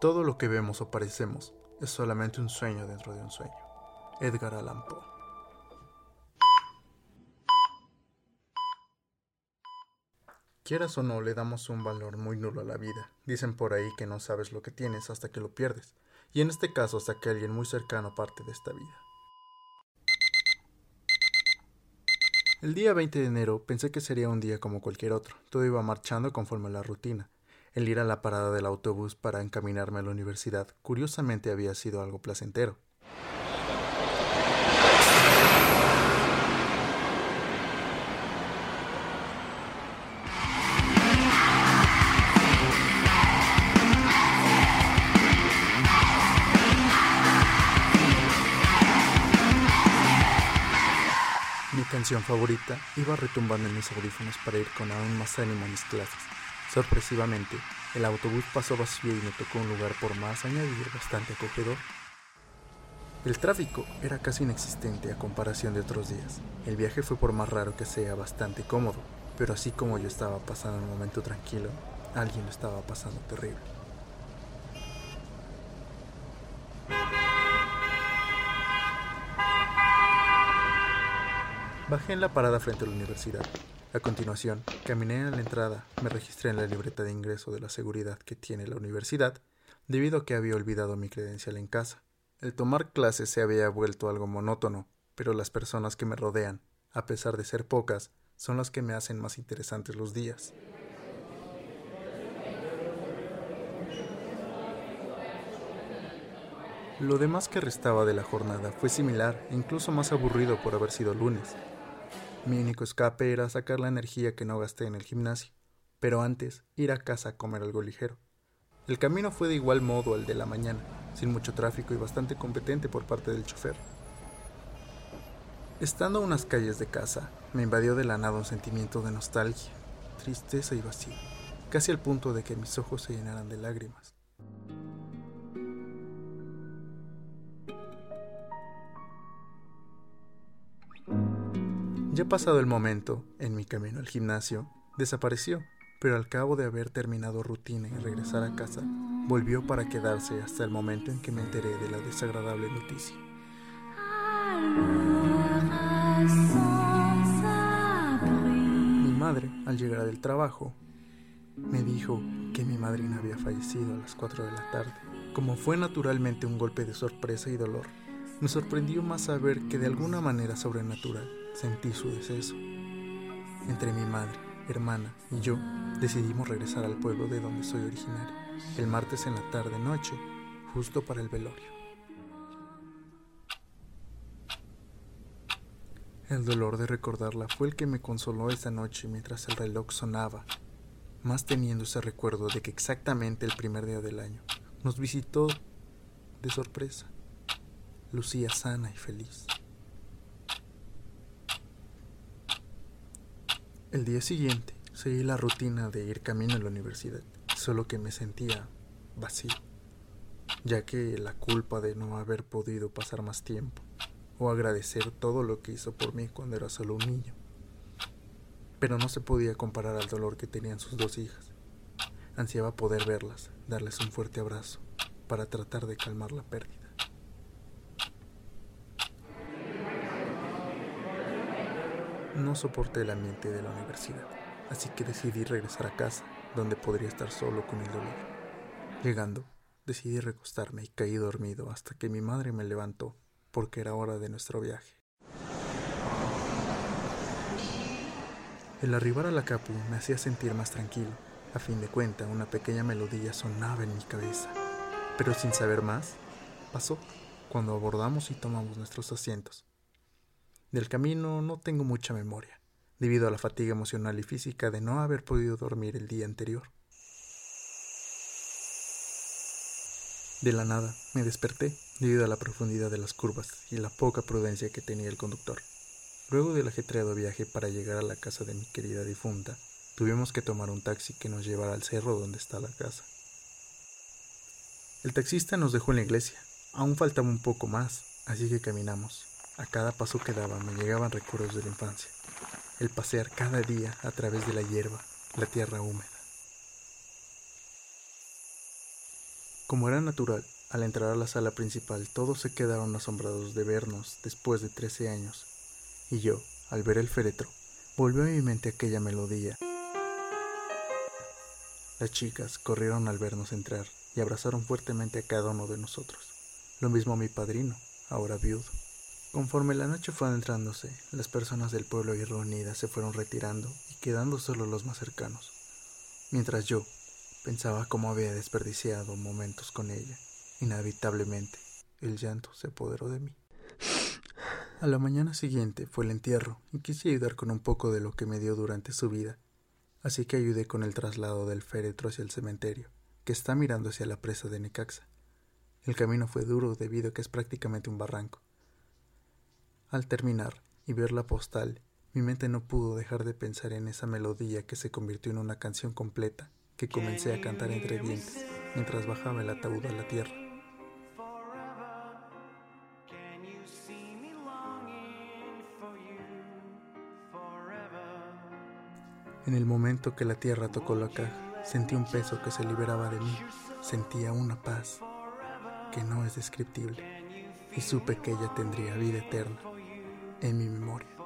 Todo lo que vemos o parecemos es solamente un sueño dentro de un sueño. Edgar Allan Poe. Quieras o no, le damos un valor muy nulo a la vida. Dicen por ahí que no sabes lo que tienes hasta que lo pierdes, y en este caso hasta que alguien muy cercano parte de esta vida. El día 20 de enero pensé que sería un día como cualquier otro. Todo iba marchando conforme a la rutina. El ir a la parada del autobús para encaminarme a la universidad curiosamente había sido algo placentero. canción favorita iba retumbando en mis audífonos para ir con aún más ánimo a mis clases. Sorpresivamente, el autobús pasó vacío y me tocó un lugar por más añadir bastante acogedor. El tráfico era casi inexistente a comparación de otros días. El viaje fue por más raro que sea bastante cómodo, pero así como yo estaba pasando un momento tranquilo, alguien lo estaba pasando terrible. Bajé en la parada frente a la universidad. A continuación, caminé a la entrada, me registré en la libreta de ingreso de la seguridad que tiene la universidad, debido a que había olvidado mi credencial en casa. El tomar clases se había vuelto algo monótono, pero las personas que me rodean, a pesar de ser pocas, son las que me hacen más interesantes los días. Lo demás que restaba de la jornada fue similar e incluso más aburrido por haber sido lunes. Mi único escape era sacar la energía que no gasté en el gimnasio, pero antes ir a casa a comer algo ligero. El camino fue de igual modo al de la mañana, sin mucho tráfico y bastante competente por parte del chofer. Estando a unas calles de casa, me invadió de la nada un sentimiento de nostalgia, tristeza y vacío, casi al punto de que mis ojos se llenaran de lágrimas. Ya pasado el momento, en mi camino al gimnasio, desapareció, pero al cabo de haber terminado rutina y regresar a casa, volvió para quedarse hasta el momento en que me enteré de la desagradable noticia. Mi madre, al llegar del trabajo, me dijo que mi madrina había fallecido a las 4 de la tarde. Como fue naturalmente un golpe de sorpresa y dolor, me sorprendió más saber que de alguna manera sobrenatural sentí su deceso. Entre mi madre, hermana y yo decidimos regresar al pueblo de donde soy originario, el martes en la tarde-noche, justo para el velorio. El dolor de recordarla fue el que me consoló esa noche mientras el reloj sonaba, más teniendo ese recuerdo de que exactamente el primer día del año nos visitó de sorpresa. Lucía sana y feliz. El día siguiente seguí la rutina de ir camino a la universidad, solo que me sentía vacío, ya que la culpa de no haber podido pasar más tiempo o agradecer todo lo que hizo por mí cuando era solo un niño. Pero no se podía comparar al dolor que tenían sus dos hijas. Ansiaba poder verlas, darles un fuerte abrazo, para tratar de calmar la pérdida. No soporté el ambiente de la universidad, así que decidí regresar a casa, donde podría estar solo con el dolor. Llegando, decidí recostarme y caí dormido hasta que mi madre me levantó, porque era hora de nuestro viaje. El arribar a la capu me hacía sentir más tranquilo. A fin de cuentas, una pequeña melodía sonaba en mi cabeza. Pero sin saber más, pasó cuando abordamos y tomamos nuestros asientos. Del camino no tengo mucha memoria, debido a la fatiga emocional y física de no haber podido dormir el día anterior. De la nada me desperté debido a la profundidad de las curvas y la poca prudencia que tenía el conductor. Luego del ajetreado viaje para llegar a la casa de mi querida difunta, tuvimos que tomar un taxi que nos llevara al cerro donde está la casa. El taxista nos dejó en la iglesia. Aún faltaba un poco más, así que caminamos. A cada paso que daba me llegaban recuerdos de la infancia. El pasear cada día a través de la hierba, la tierra húmeda. Como era natural, al entrar a la sala principal todos se quedaron asombrados de vernos después de trece años, y yo, al ver el féretro, volvió a mi mente aquella melodía. Las chicas corrieron al vernos entrar y abrazaron fuertemente a cada uno de nosotros. Lo mismo mi padrino, ahora viudo. Conforme la noche fue adentrándose, las personas del pueblo y reunidas se fueron retirando y quedando solo los más cercanos, mientras yo pensaba cómo había desperdiciado momentos con ella. Inevitablemente, el llanto se apoderó de mí. A la mañana siguiente fue el entierro y quise ayudar con un poco de lo que me dio durante su vida, así que ayudé con el traslado del féretro hacia el cementerio, que está mirando hacia la presa de Necaxa. El camino fue duro debido a que es prácticamente un barranco. Al terminar y ver la postal, mi mente no pudo dejar de pensar en esa melodía que se convirtió en una canción completa que comencé a cantar entre dientes mientras bajaba el ataúd a la tierra. En el momento que la tierra tocó la caja, sentí un peso que se liberaba de mí. Sentía una paz que no es descriptible y supe que ella tendría vida eterna en mi memoria.